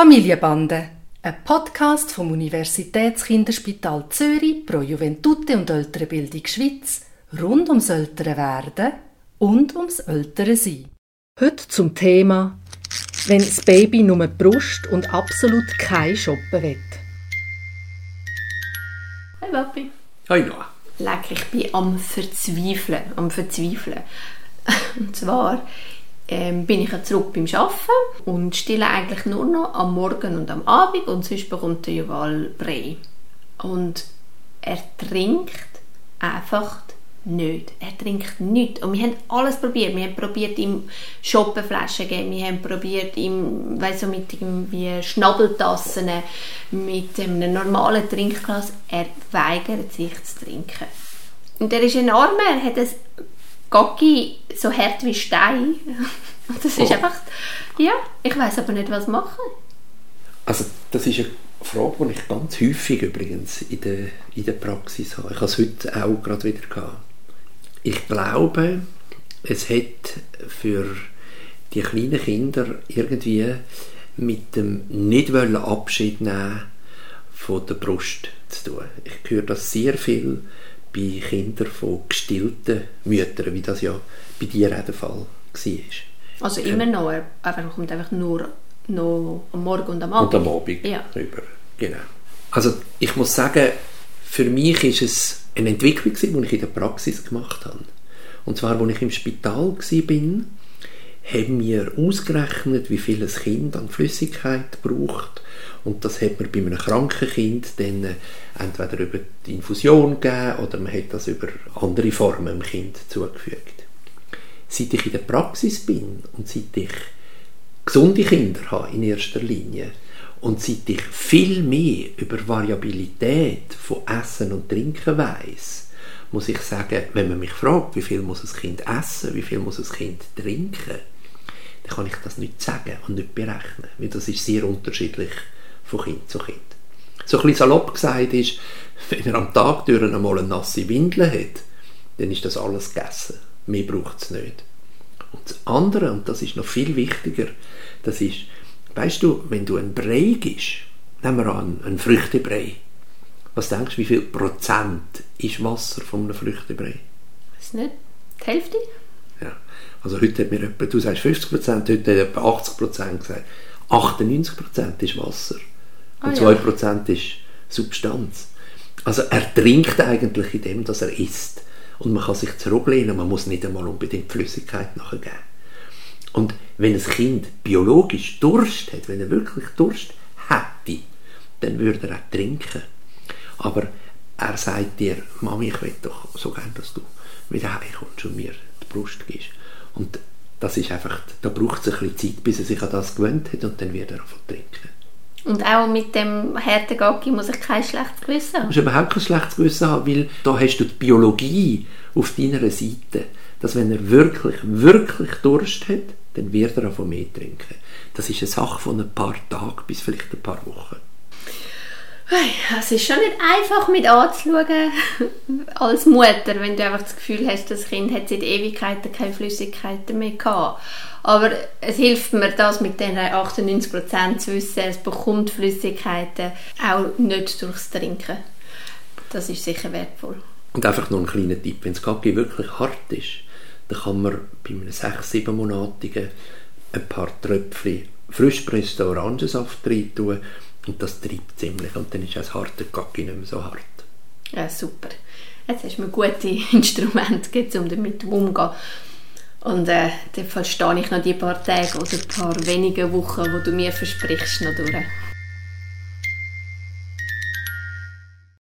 Familienbande, ein Podcast vom Universitätskinderspital Zürich pro Juventute und ältere Bildung Schweiz rund ums ältere Werden und ums ältere Sein. Heute zum Thema «Wenn das Baby nur die Brust und absolut kein Shoppen will». Hi Papi. Hi Noah. Leck, ich bin am Verzweifeln, am Verzweifeln. Und zwar ähm, bin ich ja zurück beim Arbeiten und stille eigentlich nur noch am Morgen und am Abend und sonst bekommt der Juval Brei. Und er trinkt einfach nicht. Er trinkt nichts. Und wir haben alles probiert. Wir haben probiert, ihm Schoppenflaschen geben. Wir haben probiert, ihm weiss, so mit irgendwie Schnabeltassen, mit einem normalen Trinkglas. Er weigert sich zu trinken. Und er ist enorm. Er hat ein Gocki so hart wie Stein. Das ist oh. einfach... Ja, ich weiß aber nicht, was machen. Also das ist eine Frage, die ich ganz häufig übrigens in der, in der Praxis habe. Ich habe es heute auch gerade wieder gehabt ich glaube, es hat für die kleinen Kinder irgendwie mit dem nicht wollen Abschied nehmen von der Brust zu tun. Ich höre das sehr viel bei Kindern von gestillten Müttern, wie das ja bei dir auch der Fall war. Also immer ähm, noch, aber man kommt einfach nur noch am Morgen und am Abend. Und am Abend ja. rüber, genau. Also ich muss sagen, für mich ist es eine Entwicklung, die ich in der Praxis gemacht habe. Und zwar, als ich im Spital war, haben wir ausgerechnet, wie viel ein Kind an Flüssigkeit braucht. Und das hat man bei einem kranken Kind dann äh, entweder über die Infusion gegeben oder man hat das über andere Formen dem Kind zugefügt. Seit ich in der Praxis bin und seit ich gesunde Kinder habe in erster Linie, und seit ich viel mehr über Variabilität von Essen und Trinken weiß, muss ich sagen, wenn man mich fragt, wie viel muss ein Kind essen, wie viel muss ein Kind trinken, dann kann ich das nicht sagen und nicht berechnen, weil das ist sehr unterschiedlich von Kind zu Kind. So ein bisschen salopp gesagt ist, wenn er am Tag durch einmal eine nasse Windel hat, dann ist das alles gegessen. Mehr braucht es nicht. Und das andere, und das ist noch viel wichtiger, das ist, Weißt du, wenn du einen Brei gibst, nehmen wir an, einen Früchtebrei, was denkst du, wie viel Prozent ist Wasser von einem Früchtebrei? Weiß nicht. Die Hälfte? Ja. Also heute hat mir etwa, du sagst 50 Prozent, heute hat etwa 80 Prozent gesagt. 98 Prozent ist Wasser. Und ah, 2 Prozent ja. ist Substanz. Also er trinkt eigentlich in dem, dass er isst. Und man kann sich zurücklehnen, man muss nicht einmal unbedingt Flüssigkeit nachgeben. Und wenn ein Kind biologisch Durst hat, wenn er wirklich Durst hätte, dann würde er auch trinken. Aber er sagt dir, Mami, ich will doch so gerne, dass du wieder heimkommst und mir die Brust gibst. Und das ist einfach, da braucht es ein bisschen Zeit, bis er sich an das gewöhnt hat und dann wird er davon trinken. Und auch mit dem harten Gaggi muss ich kein schlechtes Gewissen haben? Du musst überhaupt kein schlechtes Gewissen haben, weil da hast du die Biologie auf deiner Seite, dass wenn er wirklich, wirklich Durst hat, dann wird er von mehr trinken. Das ist eine Sache von ein paar Tagen bis vielleicht ein paar Wochen. Es ist schon nicht einfach mit anzuschauen als Mutter, wenn du einfach das Gefühl hast, das Kind hat seit Ewigkeiten keine Flüssigkeiten mehr gehabt. Aber es hilft mir, das mit den 98% zu wissen, es bekommt Flüssigkeiten auch nicht durchs Trinken. Das ist sicher wertvoll. Und einfach noch ein kleiner Tipp, wenn das Kaki wirklich hart ist, dann kann man bei einem 6-, monatigen ein paar Tröpfchen frischpressten Orangensaft rein tun und das treibt ziemlich und dann ist auch das harte Kacki nicht mehr so hart. Ja, super. Jetzt hast du mir gute Instrumente gegeben, um damit umzugehen. Und äh, dann verstehe ich noch die paar Tage oder paar wenige Wochen, wo du mir versprichst, noch durch.